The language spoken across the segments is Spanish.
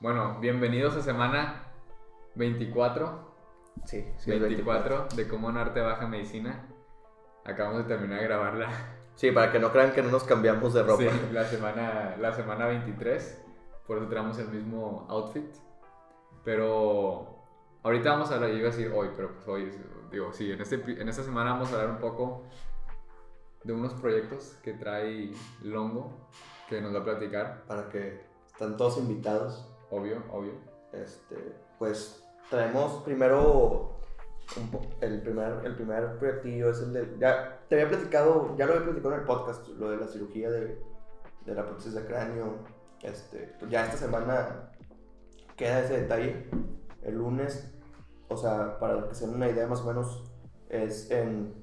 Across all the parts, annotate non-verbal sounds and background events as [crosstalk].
Bueno, bienvenidos a semana 24. Sí, sí, 24 de Cómo Arte Baja Medicina. Acabamos de terminar de grabarla. Sí, para que no crean que no nos cambiamos de ropa. Sí, la semana, la semana 23. Por eso tenemos el mismo outfit. Pero ahorita vamos a hablar, yo iba a decir hoy, pero pues hoy, digo, sí, en, este, en esta semana vamos a hablar un poco de unos proyectos que trae Longo, que nos va a platicar. Para que están todos invitados. Obvio, obvio. Este, pues traemos primero el primer, el primer proyectillo es el de, ya te había platicado, ya lo había platicado en el podcast, lo de la cirugía de, de la prótesis de cráneo, este, ya esta semana queda ese detalle, el lunes, o sea, para que se den una idea más o menos, es en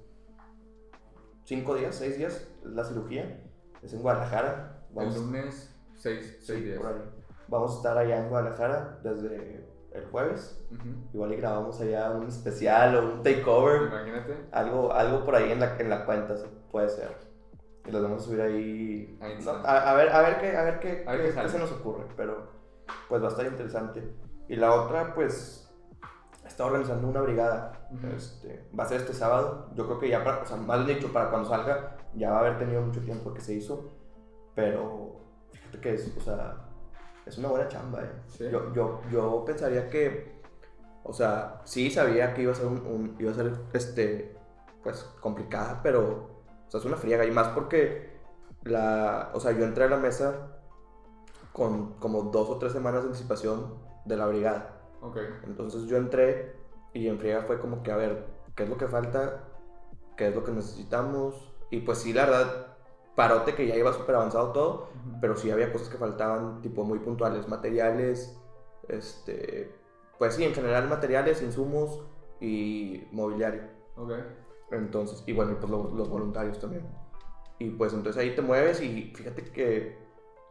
cinco días, seis días, es la cirugía, es en Guadalajara, El lunes, 6 sí, días. por ahí. Vamos a estar allá en Guadalajara desde el jueves. Ujú. Igual y grabamos allá un especial o un takeover. Imagínate. Algo, algo por ahí en la, en la cuenta, puede ser. Y los vamos a subir ahí. Ahí no, a, a ver, a ver qué, a ver qué, A ver qué- qué qué se nos ocurre. Pero pues va a estar interesante. Y la otra, pues, está organizando una brigada. Ujú. este, va a ser este sábado. Yo creo que ya, para, o sea, más dicho, para cuando salga, ya va a haber tenido mucho tiempo que se hizo. Pero fíjate que es, o sea, es una buena chamba, eh. Sí. Yo, yo, yo pensaría que, o sea, sí sabía que iba a ser un, un- iba a ser, este, pues, complicada, pero, o sea, es una friega. Y más porque, la, o sea, yo entré a la mesa con como dos o tres semanas de anticipación de la brigada. Ok. Entonces yo entré y en friega fue como que, a ver, ¿qué es lo que falta? ¿Qué es lo que necesitamos? Y pues sí, la verdad, parote que ya iba súper avanzado todo, pero sí había cosas que faltaban, tipo muy puntuales, materiales, este, pues sí, en general materiales, insumos y mobiliario. Ok. Entonces, y bueno, pues lo- los voluntarios también. Y pues entonces ahí te mueves y fíjate que,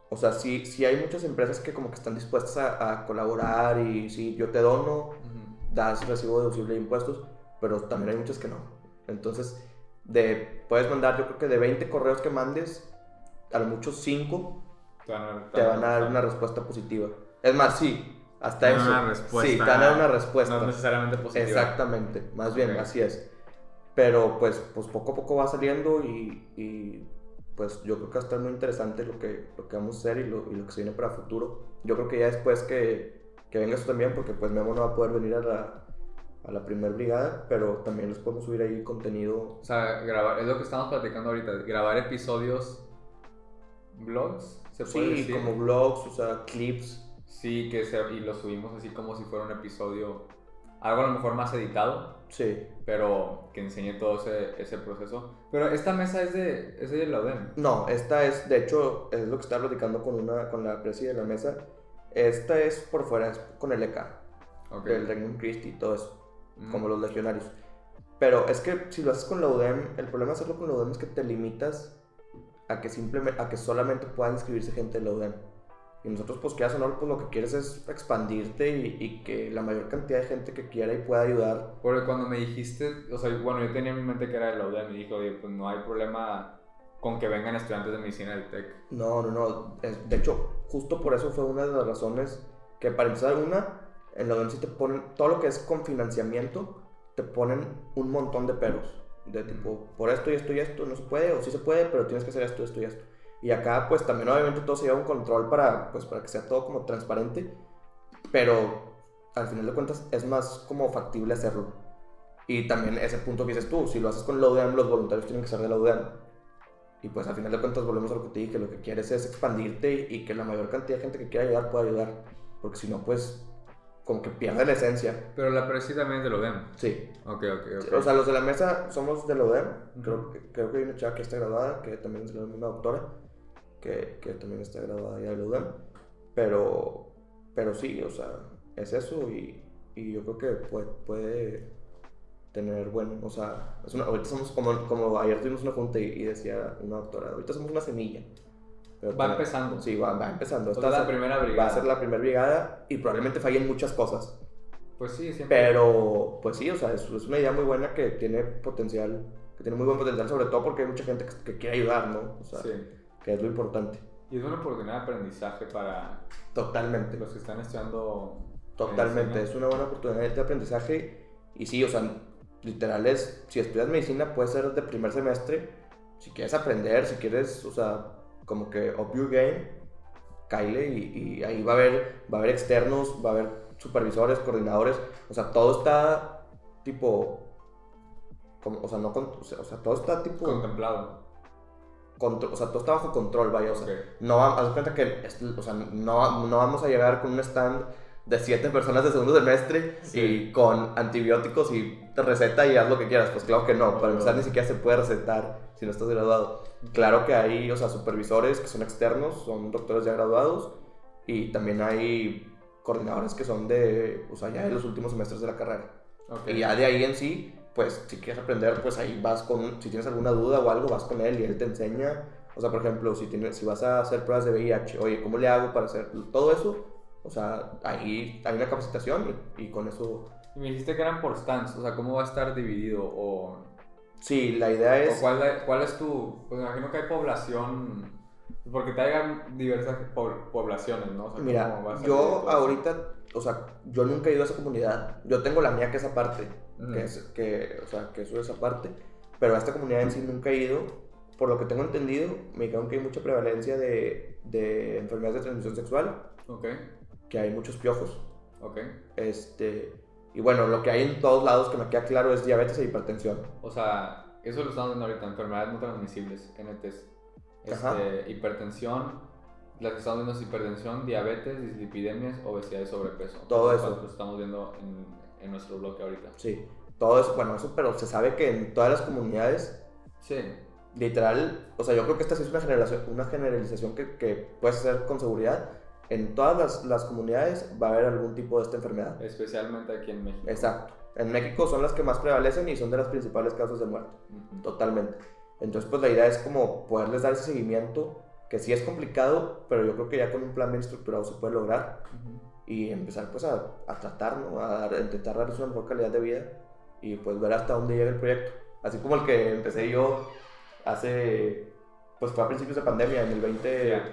o sea, sí, sí hay muchas empresas que como que están dispuestas a, a colaborar y sí, yo te dono, Ujú. das recibo deducible de impuestos, pero también hay muchas que no. Entonces, de, puedes mandar, yo creo que de 20 correos que mandes, a lo mucho 5 Te van a, te van a dar una respuesta positiva. Es más, sí, hasta eso. una respuesta. Sí, te van a dar una respuesta. No necesariamente positiva. Exactamente, más bien, Ok. así es. Pero pues, pues poco a poco va saliendo y, y, pues yo creo que va a estar muy interesante lo que, lo que vamos a hacer y lo, y lo que se viene para futuro. Yo creo que ya después que, que venga eso también, porque pues Memo no va a poder venir a la, a la primer brigada, pero también les podemos subir ahí contenido. O sea, grabar, es lo que estamos platicando ahorita. Grabar episodios, vlogs, se puede Sí, decir. como vlogs, o sea, clips. Sí, que se, y lo subimos así como si fuera un episodio, algo a lo mejor más editado, Sí. pero que enseñe todo ese, ese proceso. Pero esta mesa es de, es de la UDEM. No, esta es, de hecho, es lo que estaba platicando con, una, con la presi de la mesa. Esta es por fuera, es con el ECA. Ok. del Regnum Christi y todo eso, Mm. como los legionarios. Pero es que si lo haces con la UDEM, el problema de hacerlo con la UDEM es que te limitas a que simplemente, a que solamente pueda inscribirse gente de la UDEM. Y nosotros, pues, quieras o no, pues lo que quieres es expandirte y, y que la mayor cantidad de gente que quiera y pueda ayudar. Porque cuando me dijiste, o sea, bueno, yo tenía en mi mente que era de la UDEM y dijo, oye, pues no hay problema con que vengan estudiantes de medicina del TEC. No, no, no. de hecho, justo por eso fue una de las razones que, para empezar, una, en la sí te ponen, todo lo que es con financiamiento, te ponen un montón de peros. De tipo, por esto y esto y esto no se puede, o sí se puede, pero tienes que hacer esto, esto y esto. Y acá, pues también obviamente todo se lleva un control para, pues, para que sea todo como transparente, pero al final de cuentas es más como factible hacerlo. Y también ese punto que dices tú, si lo haces con la UDEM, los voluntarios tienen que ser de la UDEM. Y pues al final de cuentas volvemos a lo que te dije, lo que quieres es expandirte y que la mayor cantidad de gente que quiera ayudar pueda ayudar. Porque si no, pues como que pierde la esencia. Pero la presi también es de la UDEM. Sí. Ok, ok, ok. O sea, los de la mesa somos de la UDEM. Ujú. creo, que, creo que hay una chava que está graduada, que también es la misma doctora, que, que también está graduada ya de la UDEM. Pero, pero sí, o sea, es eso y, y yo creo que puede, puede tener buen, o sea, es una- ahorita somos como, como ayer tuvimos una junta y, y decía una doctora, ahorita somos una semilla. Pero Va empezando. Sí, va, va empezando. Esta Esta es la va primera Va brigada. a ser la primera brigada y probablemente fallen muchas cosas. Pues sí, siempre. Pero, pues sí, o sea, es, es una idea muy buena que tiene potencial, que tiene muy buen potencial, sobre todo porque hay mucha gente que, que quiere ayudar, ¿no? O sea, Sí. que es lo importante. Y es una oportunidad de aprendizaje para Totalmente. los que están estudiando. Totalmente, medicina. es una buena oportunidad de aprendizaje. Y sí, o sea, literal es, si estudias medicina puede ser de primer semestre. Si quieres aprender, si quieres, o sea, como que up your game, caile y, y ahí va a haber, va a haber externos, va a haber supervisores, coordinadores. O sea, todo está tipo, como, o sea, no, o sea, todo está tipo, Contemplado. contro- o sea, todo está bajo control, vaya, o sea, no haz cuenta que o sea, no, no vamos a llegar con un stand de siete personas de segundo semestre Sí. y con antibióticos y te receta y haz lo que quieras. Pues claro que no, para empezar ni siquiera se puede recetar si no estás graduado. Claro que hay, o sea, supervisores que son externos, son doctores ya graduados y también hay coordinadores que son de, o sea, ya de los últimos semestres de la carrera. Ok. Y ya de ahí en sí, pues si quieres aprender, pues ahí vas con, si tienes alguna duda o algo, vas con él y él te enseña. O sea, por ejemplo, si, tienes, si vas a hacer pruebas de VIH, oye, ¿cómo le hago para hacer todo eso? O sea, ahí hay una capacitación y, y con eso... Y me dijiste que eran por stands, o sea, ¿cómo va a estar dividido? O, Sí, la idea o es... cuál, cuál es tu. Pues me imagino que hay población. Porque te hayan diversas po- poblaciones, ¿no? O sea, ¿cómo Mira, yo ahorita, o sea, yo nunca he ido a esa comunidad. Yo tengo la mía que es aparte, Ujú. que es, que, o sea, que eso es aparte. Pero a esta comunidad en sí nunca he ido. Por lo que tengo entendido, me dijeron que hay mucha prevalencia de, de enfermedades de transmisión sexual, Ok, que hay muchos piojos. ok. Este, y bueno, lo que hay en todos lados que me queda claro es diabetes e hipertensión. O sea, eso lo estamos viendo ahorita, enfermedades no transmisibles, NTs. Ajá. Este, hipertensión, las que estamos viendo es hipertensión, diabetes, dislipidemias, obesidad y sobrepeso. Todo eso. Lo estamos viendo en, en nuestro bloque ahorita. Sí, todo eso, bueno, eso, pero se sabe que en todas las comunidades, Sí, literal, o sea, yo creo que esta sí es una generalización, una generalización que, que puedes hacer con seguridad. En todas las, las comunidades va a haber algún tipo de esta enfermedad. especialmente aquí en México. Exacto. En México son las que más prevalecen y son de las principales causas de muerte. Ujú. Totalmente. Entonces, pues la idea es como poderles dar ese seguimiento, que sí es complicado, pero yo creo que ya con un plan bien estructurado se puede lograr. Ujú. y empezar pues a, a tratar, ¿no? A, dar- intentar darles una mejor calidad de vida y pues ver hasta dónde llega el proyecto. Así como el que empecé yo hace, pues fue a principios de pandemia, en el 20, Ya.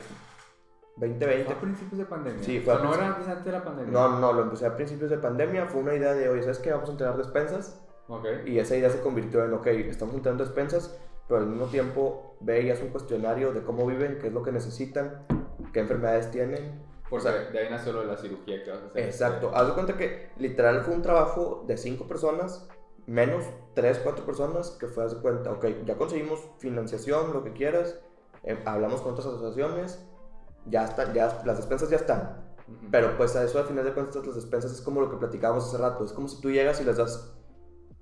2020. ¿Fue a principios de pandemia? Sí, O fue a ¿No era antes, antes de la pandemia? No, no, lo empecé a principios de pandemia, fue una idea de, oye, ¿sabes qué? Vamos a entregar despensas Ok. y esa idea se convirtió en, ok, estamos entregando despensas, pero al mismo tiempo ve y hace un cuestionario de cómo viven, qué es lo que necesitan, qué enfermedades tienen, Porque o sea, de ahí nació lo de la cirugía que vas a hacer. Exacto. Haz de cuenta que literal fue un trabajo de cinco personas, menos tres, cuatro personas, que fue, haz de cuenta, ok, ya conseguimos financiación, lo que quieras, eh, hablamos con otras asociaciones, ya está, ya, las despensas ya están. Ujú. Pero pues a eso al final de cuentas las despensas es como lo que platicábamos hace rato, es como si tú llegas y les das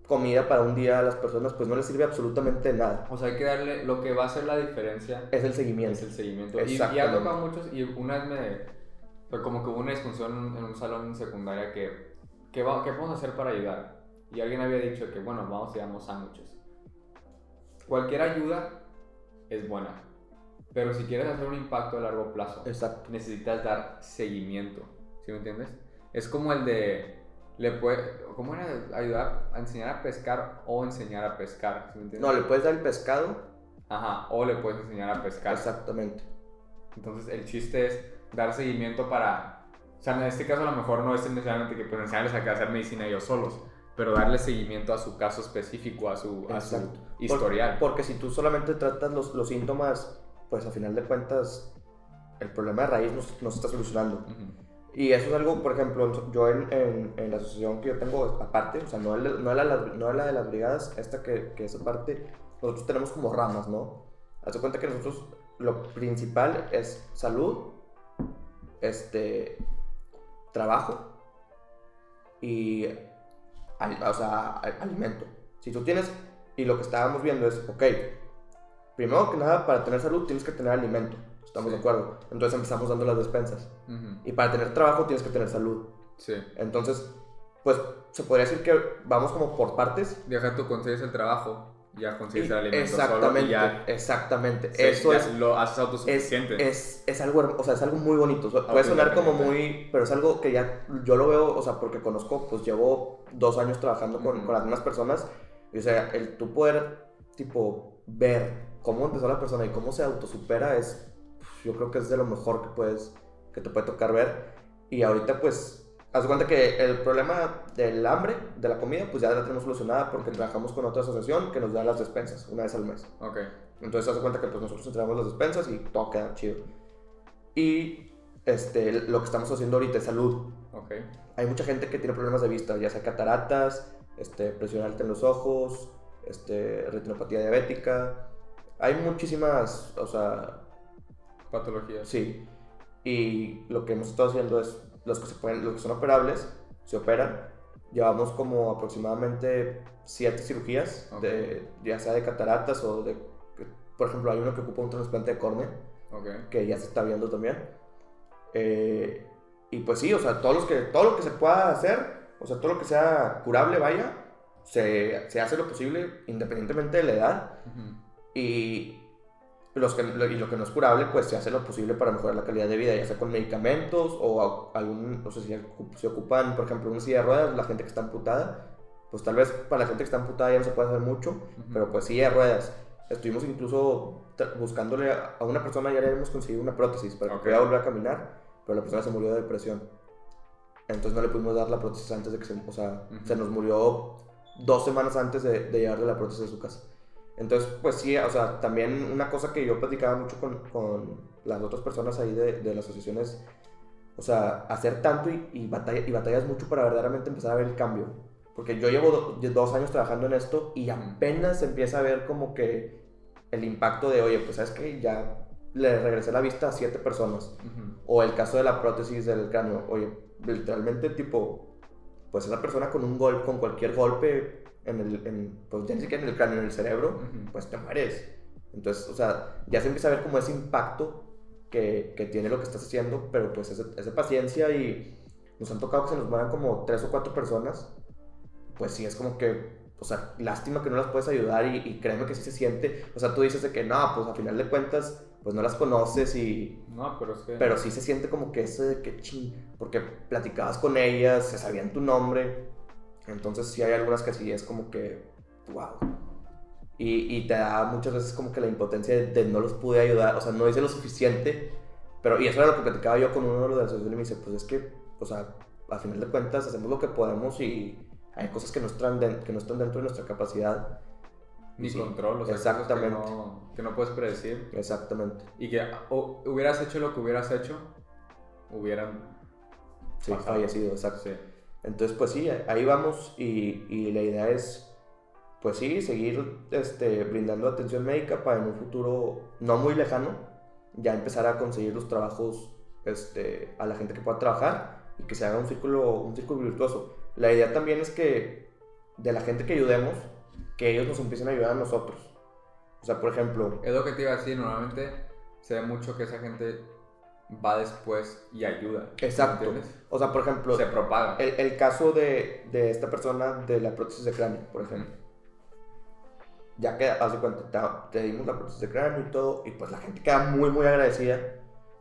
comida para un día a las personas, pues no les sirve absolutamente nada. O sea, hay que darle lo que va a hacer la diferencia Es el seguimiento. es el seguimiento. Y, y ha tocado muchos, y una vez me. Fue como que hubo una discusión en un salón secundaria que. ¿Qué, va, qué podemos hacer para ayudar? Y alguien había dicho que, bueno, vamos y damos sándwiches. Cualquier ayuda es buena. Pero si quieres hacer un impacto a largo plazo, Exacto. necesitas dar seguimiento. ¿Sí me entiendes? Es como el de. Le puede, ¿Cómo era? Ayudar a enseñar a pescar o enseñar a pescar. ¿Sí me entiendes? No, le puedes dar el pescado. Ajá, o le puedes enseñar a pescar. Exactamente. Entonces el chiste es dar seguimiento para, o sea, en este caso a lo mejor no es necesariamente que pues enseñarles a hacer medicina ellos solos, pero darle seguimiento a su caso específico, a su, a su historial. Por- porque si tú solamente tratas los, los síntomas, pues a final de cuentas el problema de raíz no, se- no se está solucionando. Ujú. Y eso es algo, por ejemplo, yo en, en, en la asociación que yo tengo aparte, o sea, no, el- no, la, no la de las brigadas, esta que, que es aparte, nosotros tenemos como ramas, ¿no? Haz de cuenta que nosotros lo principal es salud, este, trabajo y, al- o sea, al- alimento. Si tú tienes, y lo que estábamos viendo es, ok, primero que nada, para tener salud tienes que tener alimento, estamos Sí. de acuerdo. Entonces empezamos dando las despensas. Ujú. Y para tener trabajo tienes que tener salud. Sí. Entonces, pues se podría decir que vamos como por partes. Deja tú consigues el trabajo, ya consigues el alimento exactamente, solo y ya, exactamente. sí, Eso ya es, lo haces es, autosuficiente. es, es algo, hermo- o sea, es algo muy bonito. Puede sonar como muy, pero es algo que ya yo lo veo, o sea, porque conozco, pues llevo dos años trabajando con, Ujú. con algunas personas. Y, o sea, el tú poder, tipo, ver cómo empezó la persona y cómo se autosupera es, yo creo que es de lo mejor que puedes, que te puede tocar ver. Y ahorita pues, haz cuenta que el problema del hambre, de la comida, pues ya la tenemos solucionada porque trabajamos con otra asociación que nos da las despensas una vez al mes. Ok. Entonces, haz cuenta que pues nosotros entregamos las despensas y todo queda chido. Y este, lo que estamos haciendo ahorita es salud. Ok. Hay mucha gente que tiene problemas de vista, ya sea cataratas, este, presión alta en los ojos, este, retinopatía diabética. Hay muchísimas, o sea, Patologías. sí. Y lo que hemos estado haciendo es, los que, se pueden, los que son operables, se operan. Llevamos como aproximadamente siete cirugías, Ok. de, ya sea de cataratas o de, por ejemplo, hay uno que ocupa un trasplante de córnea Ok. que ya se está viendo también. Eh, y pues sí, o sea, todo, los que, todo lo que se pueda hacer, o sea, todo lo que sea curable, vaya, se, se hace lo posible independientemente de la edad. Ujú. Y, los que, lo- y lo que no es curable, pues se hace lo posible para mejorar la calidad de vida, ya sea con medicamentos o algún, no sé si se ocupan, por ejemplo, una silla de ruedas, la gente que está amputada, pues tal vez para la gente que está amputada ya no se puede hacer mucho, Ujú. pero pues silla de ruedas. Estuvimos incluso buscándole a a una persona, ya le habíamos conseguido una prótesis para que Ok. pudiera volver a caminar, pero la persona se murió de depresión. Entonces no le pudimos dar la prótesis antes de que se, o sea, Ujú. se nos murió dos semanas antes de, de llevarle la prótesis a su casa. Entonces, pues sí, o sea, también una cosa que yo platicaba mucho con, con las otras personas ahí de, de la asociación es, o sea, hacer tanto y, y, batalla, y batallas mucho para verdaderamente empezar a ver el cambio. Porque yo llevo do- dos años trabajando en esto y apenas empieza a ver como que el impacto de, oye, pues sabes que ya le regresé la vista a siete personas. Ujú. O el caso de la prótesis del cráneo. Oye, literalmente, tipo, pues esa persona con un golpe, con cualquier golpe en el, en, pues ya ni siquiera en el cráneo, en el cerebro, Ujú. pues te mueres. Entonces, o sea, ya se empieza a ver como ese impacto que, que tiene lo que estás haciendo, pero pues es de- es de paciencia y nos han tocado que se nos mueran como tres o cuatro personas. Pues sí, es como que, o sea, lástima que no las puedes ayudar y, y créeme que sí se siente. O sea, tú dices de que no, pues a final de cuentas, pues no las conoces y, No, pero es que. pero sí se siente como que ese de que ching, porque platicabas con ellas, se sabían tu nombre. Entonces sí hay algunas que sí es como que, wow. Y, y te da muchas veces como que la impotencia de, de no los pude ayudar, o sea, no hice lo suficiente. Pero, y eso era lo que platicaba yo con uno de los de la asociación y me dice, pues es que, o sea, a final de cuentas hacemos lo que podemos y hay cosas que no están, que no están dentro de nuestra capacidad. Ni Sí, control, o sea, cosas exactamente. Que no, que no puedes predecir. Exactamente. Y que o, hubieras hecho lo que hubieras hecho, hubieran. Sí, Pasado. fallecido, exacto. Sí. Entonces, pues sí, ahí vamos y, la idea es, pues sí, seguir este, brindando atención médica para en un futuro no muy lejano ya empezar a conseguir los trabajos este, a la gente que pueda trabajar y que se haga un círculo, un círculo virtuoso. La idea también es que de la gente que ayudemos, que ellos nos empiecen a ayudar a nosotros. O sea, por ejemplo, Es lo que te iba a normalmente se ve mucho que esa gente va después y ayuda. Exacto. ¿Entiendes? o sea, por ejemplo, Se propaga. el, el caso de, de esta persona de la prótesis de cráneo, por ejemplo. ya que, haz de cuenta, te, te dimos la prótesis de cráneo y todo, y pues la gente queda muy, muy agradecida.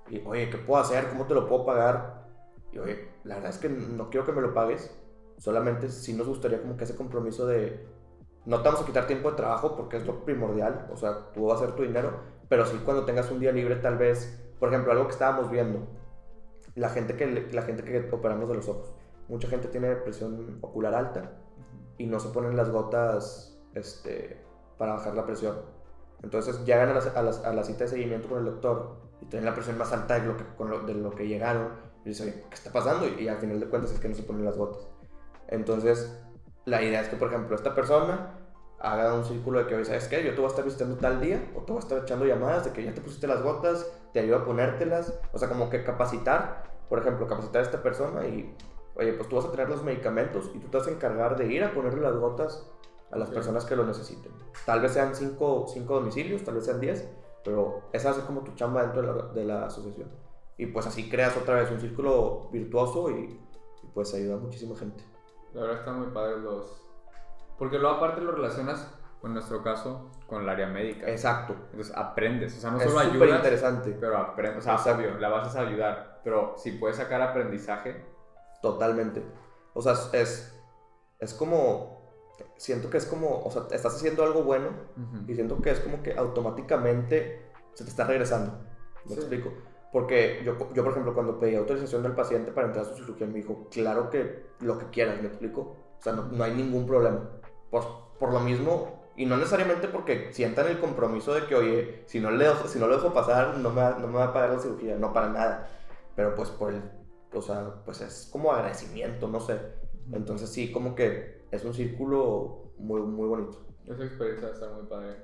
Y, oye, ¿qué puedo hacer? ¿Cómo te lo puedo pagar? Y, oye, la verdad es que no quiero que me lo pagues. Solamente sí nos gustaría como que ese compromiso de, no te vamos a quitar tiempo de trabajo porque es lo primordial, o sea, tú vas a hacer tu dinero, pero sí cuando tengas un día libre tal vez, por ejemplo, algo que estábamos viendo, la gente que, la gente que operamos de los ojos. Mucha gente tiene presión ocular alta y no se ponen las gotas este, para bajar la presión. Entonces llegan a la, a la- a la cita de seguimiento con el doctor y tienen la presión más alta de lo que, con lo, de lo que llegaron. Y dicen, "Oye, ¿qué está pasando? Y, y al final de cuentas es que no se ponen las gotas. Entonces, la idea es que, por ejemplo, esta persona haga un círculo de que, oye, ¿sabes qué? Yo te voy a estar visitando tal día o te voy a estar echando llamadas de que ya te pusiste las gotas, te ayudo a ponértelas. O sea, como que capacitar, por ejemplo, capacitar a esta persona y, oye, pues tú vas a tener los medicamentos y tú te vas a encargar de ir a ponerle las gotas a las Ok. personas que lo necesiten. Tal vez sean cinco, cinco domicilios, tal vez sean 10, pero esa ser como tu chamba dentro de la, de la asociación. Y pues así creas otra vez un círculo virtuoso y, y pues ayuda a muchísima gente. La verdad están muy padres los... Porque luego aparte lo relacionas, en nuestro caso, con el área médica. Exacto. Entonces aprendes, o sea, no es solo ayudas, interesante. pero aprendes, o sea, obvio, la vas a ayudar, pero si puedes sacar aprendizaje, Totalmente. O sea, es, es como, siento que es como, o sea, estás haciendo algo bueno y siento que es como que automáticamente se te está regresando. ¿Me Sí. explico? Porque yo, yo, por ejemplo, cuando pedí autorización del paciente para entrar a su cirugía, me dijo, claro que lo que quieras, ¿me explico? O sea, no, no hay ningún problema. Pues por lo mismo, y no necesariamente porque sientan el compromiso de que, oye, si no, le, dejo- si no lo dejo pasar, no me, va- no me va a pagar la cirugía, no para nada. Pero pues por el, o sea, pues es como agradecimiento, no sé. Entonces sí, como que es un círculo muy, muy bonito. Esa experiencia va a estar muy padre.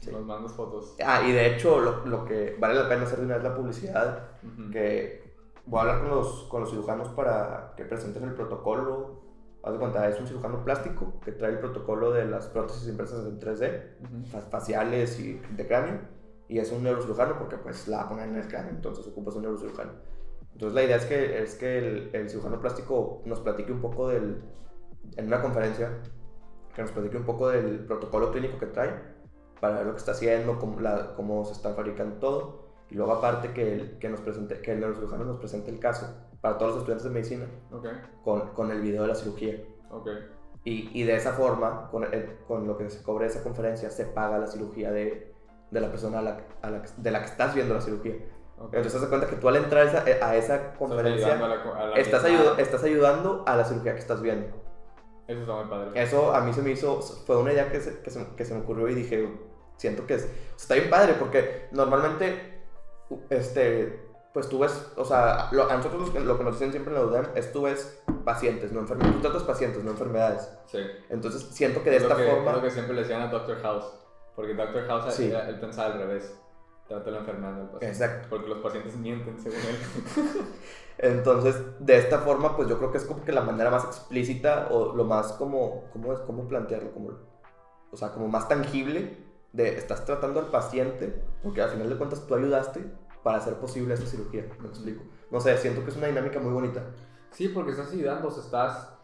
Sí. Nos mandas fotos. Ah, y de hecho, lo, lo que vale la pena hacer de una vez la publicidad Ujú. que voy a hablar con los, con los cirujanos para que presenten el protocolo. Haz de cuenta, es un cirujano plástico que trae el protocolo de las prótesis impresas en 3D, Ujú. fa- faciales y de cráneo. Y es un neurocirujano porque pues la poner en el cráneo, entonces ocupas un neurocirujano. Entonces la idea es que, es que el, el cirujano plástico nos platique un poco del, en una conferencia, que nos platique un poco del protocolo clínico que trae, para ver lo que está haciendo, cómo, la, cómo se está fabricando todo. Y luego aparte que el, que nos presente, que el neurocirujano nos presente el caso para todos los estudiantes de medicina Ok, con, con el video de la cirugía. ok. Y, y de esa forma, con, el- con lo que se cobre esa conferencia, se paga la cirugía de, de la persona a la, a la de la que estás viendo la cirugía. ok. Entonces, haz de cuenta que tú al entrar a esa, a esa Estás conferencia, ayudando a la a estás, ayuda- estás ayudando a la cirugía que estás viendo. Eso está muy padre. Eso a mí se me hizo, fue una idea que se, que se, que se me ocurrió y dije, siento que es, está bien padre porque normalmente, este, pues tú ves, o sea, lo- a nosotros lo que- nos dicen siempre en la UDEM es tú ves pacientes, no enfermedades, tú tratas pacientes, no enfermedades. Sí. Entonces siento que de Es esta que- forma... Es lo que siempre le decían a Doctor House. Porque Doctor House, Sí. era- él pensaba al revés. Trata la enfermedad del paciente. Exacto. Porque los pacientes mienten, según él. [laughs] Entonces, de esta forma, pues yo creo que es como que la manera más explícita o lo más como, ¿cómo es? ¿Cómo plantearlo? Como, o sea, como más tangible de estás tratando al paciente, porque al final de cuentas tú ayudaste para hacer posible esa cirugía, me explico. No sé, siento que es una dinámica muy bonita. Sí, porque estás ayudando, o sea, estás...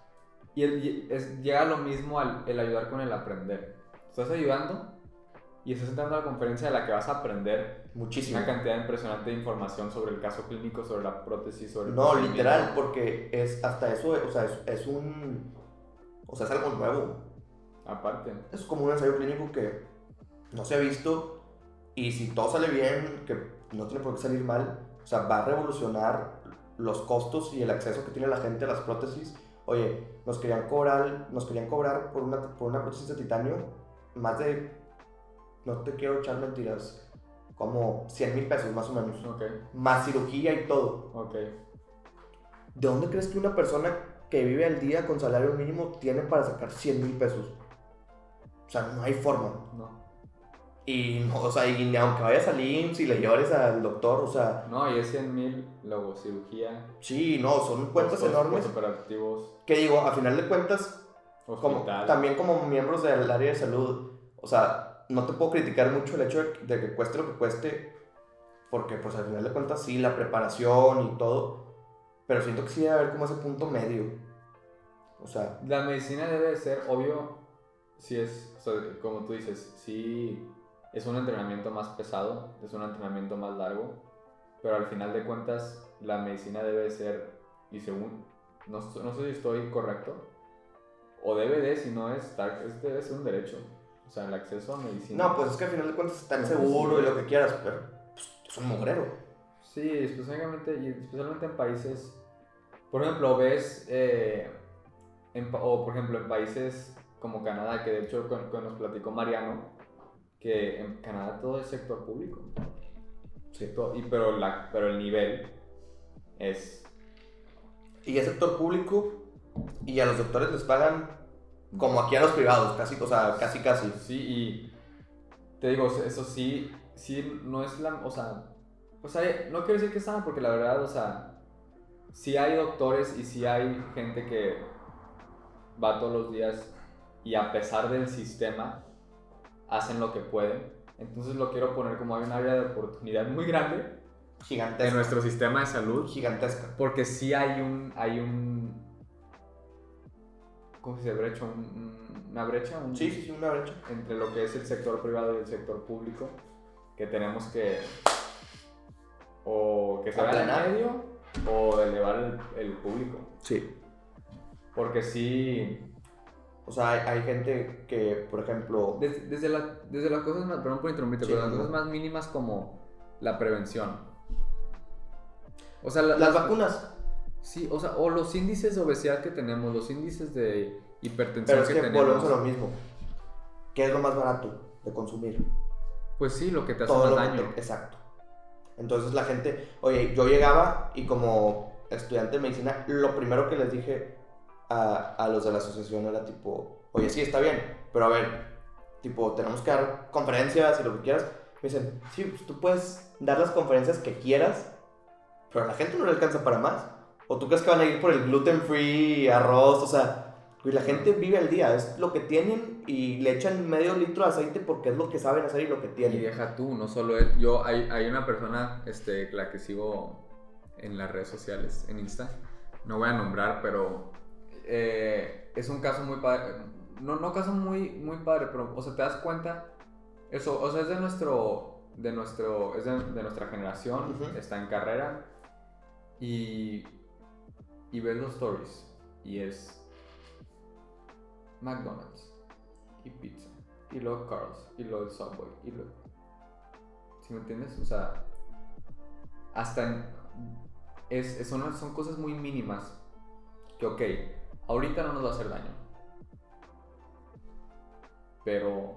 Y, el- y es, llega lo mismo al el ayudar con el aprender. Estás ayudando y estás entrando a la conferencia de la que vas a aprender Muchísimo. una cantidad impresionante de información sobre el caso clínico, sobre la prótesis, sobre el No, literal, porque es hasta eso, o sea, es, es un... O sea, es algo nuevo. Aparte. Es como un ensayo clínico que no se ha visto y si todo sale bien, que no tiene por qué salir mal, o sea, va a revolucionar los costos y el acceso que tiene la gente a las prótesis. Oye, nos querían cobrar, nos querían cobrar por una, por una prótesis de titanio más de, no te quiero echar mentiras, como 100 mil pesos más o menos, Ok, más cirugía y todo. ok. ¿De dónde crees que una persona que vive al día con salario mínimo tiene para sacar 100 mil pesos? O sea, no hay forma. No. Y, no, o sea, y aunque vayas al IMSS y le llores al doctor, o sea, No, y es 100 mil, luego cirugía. sí, no, son cuentas enormes. operativos, Que digo, a final de cuentas, como, también como miembros del área de salud, o sea, no te puedo criticar mucho el hecho de, de que cueste lo que cueste, porque pues al final de cuentas sí, la preparación y todo, pero siento que sí debe haber como ese punto medio. O sea, La medicina debe ser, obvio, si es, o sea, como tú dices, si es un entrenamiento más pesado, es un entrenamiento más largo, pero al final de cuentas la medicina debe ser, y según, no, no sé si estoy correcto, o debe de, si no es, es- debe ser un derecho, o sea, el acceso a medicina. no, pues es que al final de cuentas está No, seguro sí. y lo que quieras, pero pues, es un mugrero. Sí, especialmente, y especialmente en países, por ejemplo, ves, eh, en o por ejemplo en países como Canadá, que de hecho con, con nos platicó Mariano, que en Canadá todo es sector público, Sí. todo- y, pero, la, pero el nivel es... Y es sector público y a los doctores les pagan como aquí a los privados, casi, o sea, casi, casi. Sí, y te digo, eso sí, sí, no es la, o sea, o sea, no quiero decir que está mal, porque la verdad, o sea, sí hay doctores y sí hay gente que va todos los días y a pesar del sistema hacen lo que pueden. Entonces lo quiero poner como hay un área de oportunidad muy grande Gigantesca. en nuestro sistema de salud, Gigantesca. porque sí hay un, hay un, ¿cómo se dice? Brecha, un- un- una brecha, un, Sí, sí, sí, una brecha. entre lo que es el sector privado y el sector público que tenemos que o que se vea en medio o elevar el, el público Sí. porque sí O sea, hay, hay gente que, por ejemplo, desde, desde, la- desde las cosas más perdón por interrumpirte Sí, pero las no. cosas más mínimas como la prevención. O sea, la- Las vacunas. Sí, o sea, o los índices de obesidad que tenemos, los índices de hipertensión Pero es que, que tenemos. volvemos a lo mismo. ¿Qué es lo más barato de consumir? Pues sí, lo que te hace Todo más daño. te- Exacto. Entonces la gente, oye, yo llegaba y como estudiante de medicina, lo primero que les dije a, a los de la asociación era tipo, oye, sí, está bien, pero a ver, tipo, tenemos que dar conferencias y lo que quieras. Me dicen, sí, pues tú puedes dar las conferencias que quieras, pero a la gente no le alcanza para más. O tú crees que van a ir por el gluten free, arroz, o sea, güey, la gente vive al día, es lo que tienen y le echan medio litro de aceite porque es lo que saben hacer y lo que Y tienen. deja tú, no solo él. Yo, hay, hay una persona, este, la que sigo en las redes sociales, en Insta. No voy a nombrar, pero eh, es un caso muy padre. No, no caso muy, muy padre, pero, o sea, te das cuenta. Eso, o sea, es de nuestro, de nuestro, es de, de nuestra generación, está en carrera. Y, y ves los stories. Y es McDonald's y pizza y luego Carl's y luego el Subway y luego ¿sí me entiendes? O sea hasta en, es, es- son, son cosas muy mínimas que ok ahorita no nos va a hacer daño. Pero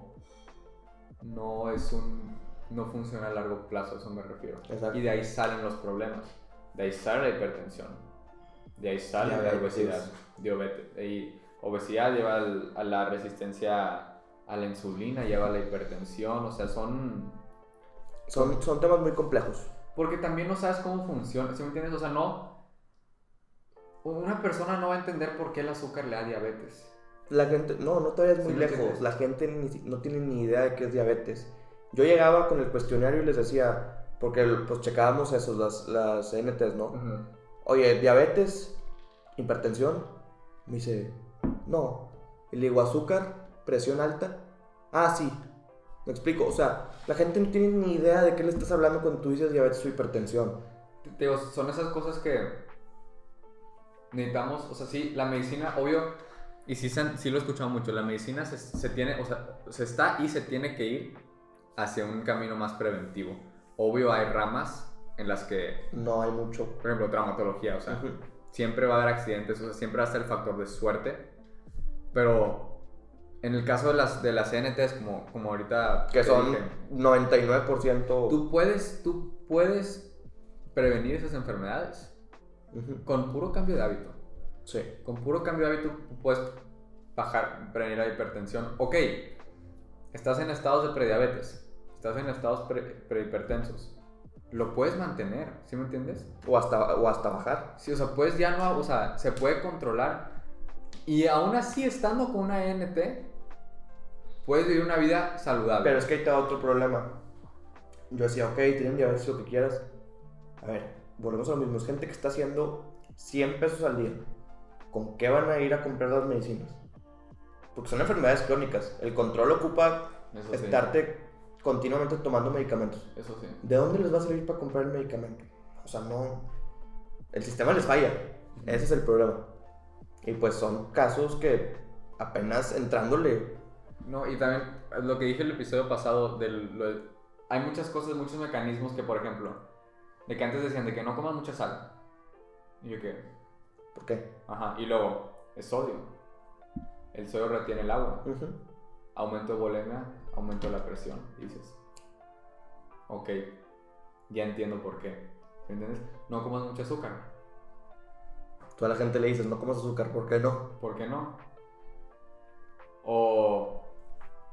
no es un no funciona a largo plazo a eso me refiero. Exacto. y de ahí salen los problemas. De ahí sale la hipertensión. De ahí sale la obesidad. Diabetes. Y obesidad lleva al- a la resistencia a la insulina lleva a la hipertensión. O sea son Son, son temas muy complejos. porque también no sabes cómo funciona. ¿sí me entiendes? o sea no una persona no va a entender por qué el azúcar le da diabetes La gente, no, no te vayas muy Sí, lejos. entiendes. La gente ni no tiene ni idea de qué es diabetes. Yo llegaba con el cuestionario y les decía, porque pues checábamos eso, las, las NTs, ¿no? Oye, diabetes, hipertensión. Me dice, no. Y le digo, azúcar, presión alta. Ah, sí. Me explico. O sea, la gente no tiene ni idea de qué le estás hablando cuando tú dices diabetes o hipertensión. Te digo, son esas cosas que necesitamos, o sea, sí, la medicina, obvio, y sí, sí lo he escuchado mucho, la medicina se, se tiene, o sea, se está y se tiene que ir hacia un camino más preventivo. Obvio hay ramas en las que, No hay mucho. por ejemplo, traumatología, o sea, Ujú. siempre va a haber accidentes, o sea, siempre va a estar el factor de suerte, pero en el caso de las, de las CNTs, como, como ahorita... Que son dije, 99%. tú puedes, tú puedes prevenir esas enfermedades Con puro cambio de hábito. Sí. Con puro cambio de hábito puedes bajar, prevenir la hipertensión. Ok, estás en estados de prediabetes, estás en estados pre- prehipertensos. Lo puedes mantener, ¿sí me entiendes? O hasta, o hasta bajar. Sí, o sea, puedes ya no, o sea, se puede controlar. Y aún así, estando con una ENT, puedes vivir una vida saludable. Pero es que ahí da otro problema. Yo decía, ok, tienen diabetes, lo que quieras. A ver, volvemos a lo mismo. Es gente que está haciendo 100 pesos al día. ¿Con qué van a ir a comprar las medicinas? Porque son enfermedades crónicas. El control ocupa Eso sí, estarte continuamente tomando medicamentos. eso sí. ¿De dónde les va a servir para comprar el medicamento? O sea, no. El sistema les falla. Ese es el problema. Y pues son casos que apenas entrándole. No, y también lo que dije el episodio pasado, del, lo hay muchas cosas, muchos mecanismos que, por ejemplo, de que antes decían de que no coman mucha sal. Y yo que, ¿Por qué? ajá, y luego, es sodio. El sodio retiene el agua. Ujú. Aumento de bulimia, aumento de la presión. Y dices, ok, ya entiendo por qué. ¿Me entiendes? No comas mucho azúcar. Tú a la gente le dices, no comas azúcar, ¿por qué no? ¿Por qué no? O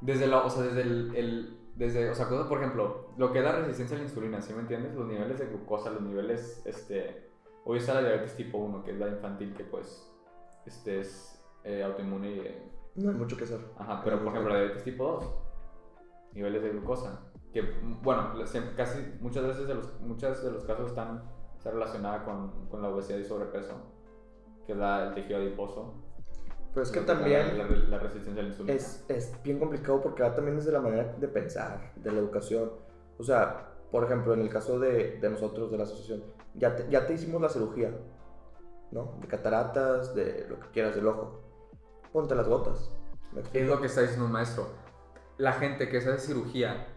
desde la, o sea, desde el, el- desde, o sea, cosas, por ejemplo, lo que es la resistencia a la insulina, ¿sí me entiendes? Los niveles de glucosa, los niveles, este, hoy está la diabetes tipo 1, que es la infantil, que pues, este es eh, autoinmune y, eh, No hay mucho que hacer. ajá, pero por ejemplo la diabetes tipo 2, niveles de glucosa, que, bueno, casi, muchas veces de los, muchas de los casos están, está relacionada con, con la obesidad y sobrepeso, que da el tejido adiposo. Pero es que Lo da también La, la resistencia a la insulina. es, es bien complicado porque va también desde la manera de pensar, de la educación. O sea, por ejemplo, en el caso de, de nosotros, de la asociación, ya te, ya te hicimos la cirugía, ¿no? De cataratas, de lo que quieras del ojo. Ponte las gotas. ¿Me Es lo que está diciendo un maestro. La gente que se hace cirugía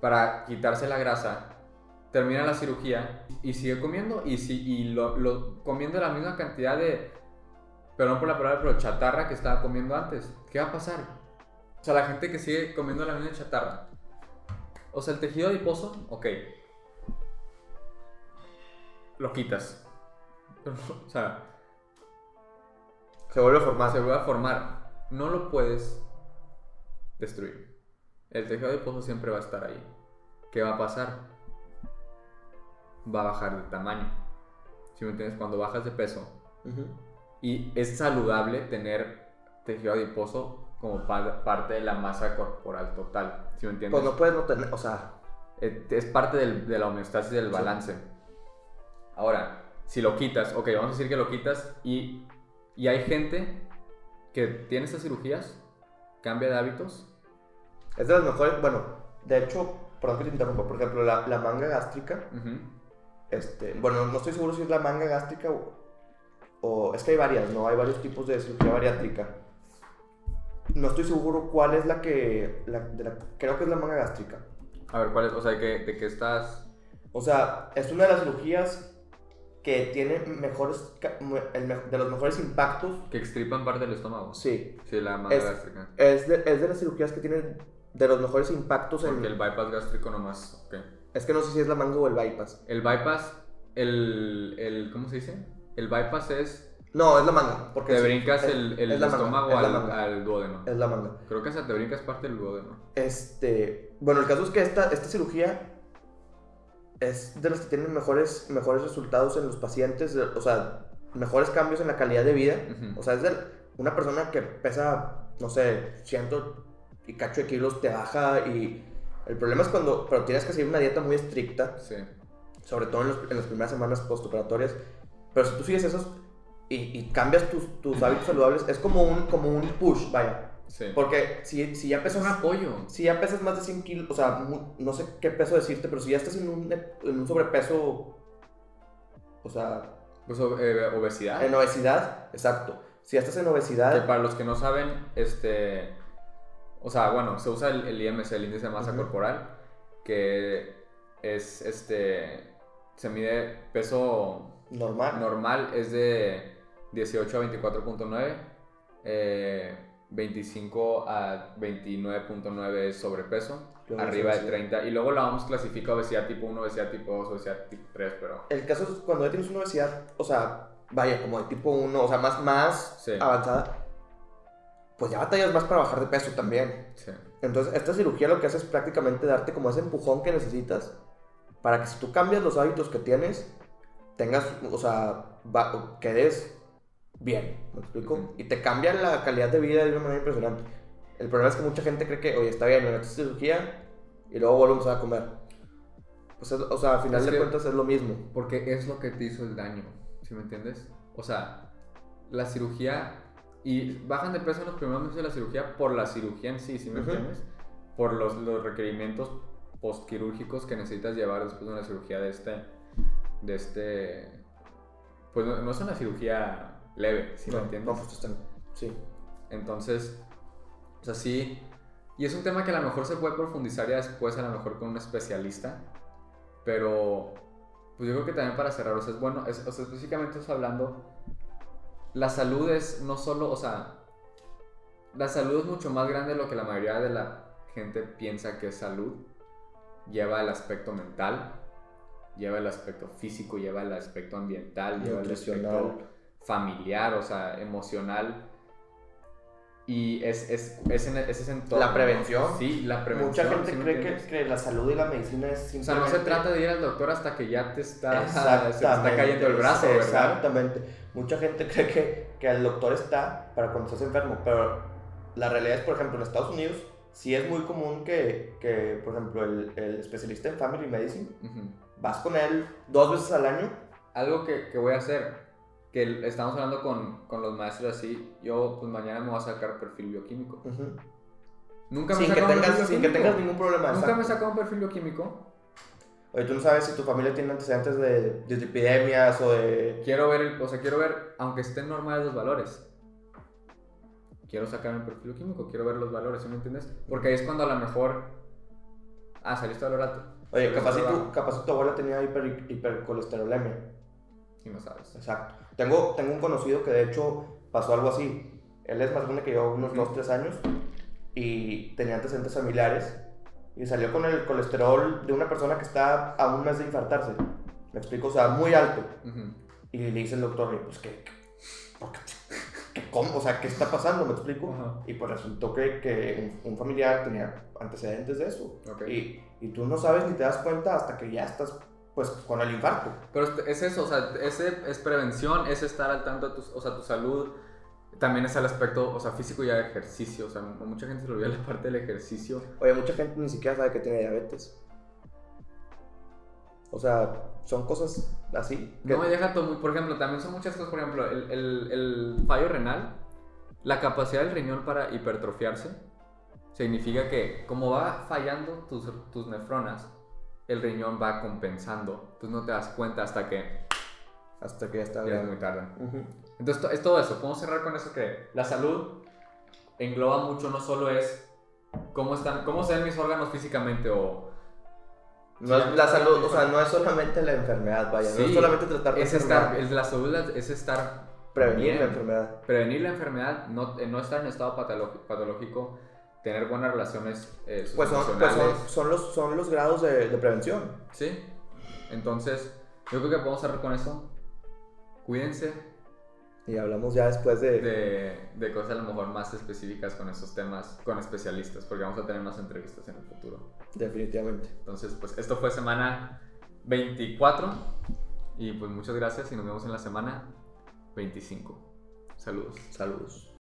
para quitarse la grasa termina la cirugía y sigue comiendo y, si, y lo, lo- comiendo la misma cantidad de, perdón por la palabra, pero chatarra que estaba comiendo antes. ¿Qué va a pasar? O sea, la gente que sigue comiendo la misma chatarra. O sea, el tejido adiposo, ok. Lo quitas. Pero, [laughs] o sea, Se vuelve a formar. se vuelve a formar. No lo puedes destruir. El tejido adiposo siempre va a estar ahí. ¿Qué va a pasar? Va a bajar de tamaño. Si me entiendes? Cuando bajas de peso. Y es saludable tener tejido adiposo como pa- parte de la masa corporal total. ¿Sí me entiendes? Pues no puedes no tener, o sea, es parte del- de la homeostasis del Sí. balance. Ahora, si lo quitas, ok, vamos a decir que lo quitas y, y hay gente que tiene estas cirugías, cambia de hábitos. es de las mejores, bueno, de hecho, perdón que te interrumpa, por ejemplo, la, la manga gástrica, Ujú. este, bueno, no estoy seguro si es la manga gástrica o, o- es que hay varias, ¿no? Hay varios tipos de cirugía bariátrica. No estoy seguro cuál es la que, la, de la- creo que es la manga gástrica. A ver, ¿cuál es? O sea, ¿de qué, de qué estás? O sea, es una de las cirugías que tiene mejores, de los mejores impactos. Que extripan parte del estómago. Sí, Sí, la manga Es- gástrica. es de, es de las cirugías que tienen de los mejores impactos en... Porque el bypass gástrico nomás. ok. Es que no sé si es la manga o el bypass. El bypass, el, el. ¿Cómo se dice? El bypass es. No, es la manga. Porque Te brincas es- el, el es manga, estómago es la al, manga, al duodeno. Es la manga. Creo que hasta te brincas parte del duodeno. Este, bueno, el caso es que esta, esta cirugía es de las que tienen mejores, mejores resultados en los pacientes, o sea, mejores cambios en la calidad de vida. O sea, es de una persona que pesa, no sé, ciento y cacho de kilos, te baja y el problema es cuando, pero tienes que seguir una dieta muy estricta, Sí. sobre todo en, los- en las primeras semanas postoperatorias. Pero si tú sigues esos y, y cambias tus, tus hábitos saludables, es como un, como un push, vaya. Sí. Porque si, si ya es pesas un apoyo. si ya pesas más de 100 kilos, o sea, no sé qué peso decirte, pero si ya estás en un, en un sobrepeso, o sea, Pues eh, obesidad. en obesidad, exacto. Si ya estás en Que obesidad, para los que no saben, este. O sea, bueno, se usa el, el IMC, el índice de masa corporal, que es este. Se mide peso normal. normal, es de 18 a 24.9, eh, 25 a 29.9 es sobrepeso, arriba de obesidad. 30, y luego la OMS clasifica obesidad tipo 1, obesidad tipo 2, obesidad tipo 3, pero. El caso es cuando ya tienes una obesidad, o sea, vaya, como de tipo 1, o sea, más, más Sí. avanzada, pues ya batallas más para bajar de peso también. Sí. Entonces, esta cirugía lo que hace es prácticamente darte como ese empujón que necesitas para que si tú cambias los hábitos que tienes, tengas, o sea, va- quedes bien, ¿me explico? Y te cambia la calidad de vida de una manera impresionante. El problema es que mucha gente cree que, oye, está bien, me meto cirugía y luego volvemos a comer. Pues, es- o sea, al final Es de que- cuentas es lo mismo. Porque es lo que te hizo el daño, ¿sí me entiendes? O sea, la cirugía y bajan de peso en los primeros meses de la cirugía por la cirugía en sí, ¿sí me Ujú. entiendes? Por los, los requerimientos postquirúrgicos que necesitas llevar después de una cirugía de este, de este, pues no, no es una cirugía leve, ¿sí me No, entiendes? no, pues, sí. Entonces, o sea, sí. Y es un tema que a lo mejor se puede profundizar ya después, a lo mejor con un especialista. Pero, pues yo creo que también para cerrar, o sea, es bueno, es- o sea, específicamente estás hablando, la salud es no solo, o sea, la salud es mucho más grande de lo que la mayoría de la gente piensa que es salud. Lleva el aspecto mental, lleva el aspecto físico, lleva el aspecto ambiental, lleva el aspecto familiar, o sea, emocional. Y es, es, es en ese. La ¿no? prevención. Sí, la prevención. Mucha gente ¿sí cree que, que la salud y la medicina es O sea, simplemente... no se trata de ir al doctor hasta que ya te está, [laughs] se te está cayendo el brazo, ¿verdad? Exactamente. Mucha gente [laughs] cree que, que el doctor está para cuando estás enfermo, pero la realidad es, por ejemplo, en Estados Unidos, sí es muy común que, que por ejemplo, el, el especialista en Family Medicine, Ujú. Vas con él dos veces al año. Algo que, que voy a hacer, que estamos hablando con, con los maestros así, yo pues mañana me voy a sacar perfil bioquímico. Ujú. Nunca me Sin, que tengas, sin que tengas ningún problema. Nunca me he sacado un perfil bioquímico. Oye, tú no sabes si tu familia tiene antecedentes de, de epidemias o de... Quiero ver, el, o sea, quiero ver, aunque estén normales los valores. Quiero sacar el perfil químico, quiero ver los valores, ¿sí me entiendes? Porque ahí es cuando a lo mejor. Ah, saliste valor alto. Oye, capaz si, tu, va- capaz si tu abuela tenía hiper, hipercolesterolemia. Y no sabes. Exacto. Tengo, tengo un conocido que de hecho pasó algo así. Él es más grande que yo, unos Ujú. 2, 3 años, y tenía antecedentes familiares, y salió con el colesterol de una persona que está a un mes de infartarse. Me explico, o sea, muy alto. Ujú. Y le dice el doctor, pues, qué- por qué- qué- ¿Cómo? O sea, ¿qué está pasando? ¿Me explico? Ajá. Y pues resultó que, que un, un familiar tenía antecedentes de eso. Y, y tú no sabes ni te das cuenta hasta que ya estás, pues, con el infarto. Pero es- es eso, o sea, ese es prevención, es estar al tanto de tu, o sea, tu salud. También es el aspecto, o sea, físico y ejercicio. O sea, mucha gente se le olvida la parte del ejercicio. Oye, mucha gente ni siquiera sabe que tiene diabetes. O sea, son cosas así. que- No, deja todo muy, por ejemplo, también son muchas cosas, por ejemplo, el, el, el fallo renal, la capacidad del riñón para hipertrofiarse, significa que como va fallando tus, tus nefronas, el riñón va compensando. Entonces no te das cuenta hasta que hasta que ya está ya es muy tarde. Ujú. Entonces to- es todo eso. Podemos cerrar con eso que la salud engloba mucho, no solo es cómo están, cómo se ven mis órganos físicamente o No es la salud, o sea, no es solamente la enfermedad, vaya. no es solamente tratar de es estar, enfermedad, es la salud es estar prevenir bien. la enfermedad. prevenir la enfermedad, no, eh, no estar en estado patológico, tener buenas relaciones eh, Pues son, pues son, son los, son los grados de, de prevención. Sí. Entonces, yo creo que podemos cerrar con eso. Cuídense Y hablamos ya después de... de, de cosas a lo mejor más específicas con esos temas, con especialistas, porque vamos a tener más entrevistas en el futuro. Definitivamente. Entonces, pues esto fue semana 24 y pues muchas gracias y nos vemos en la semana 25. Saludos. Saludos.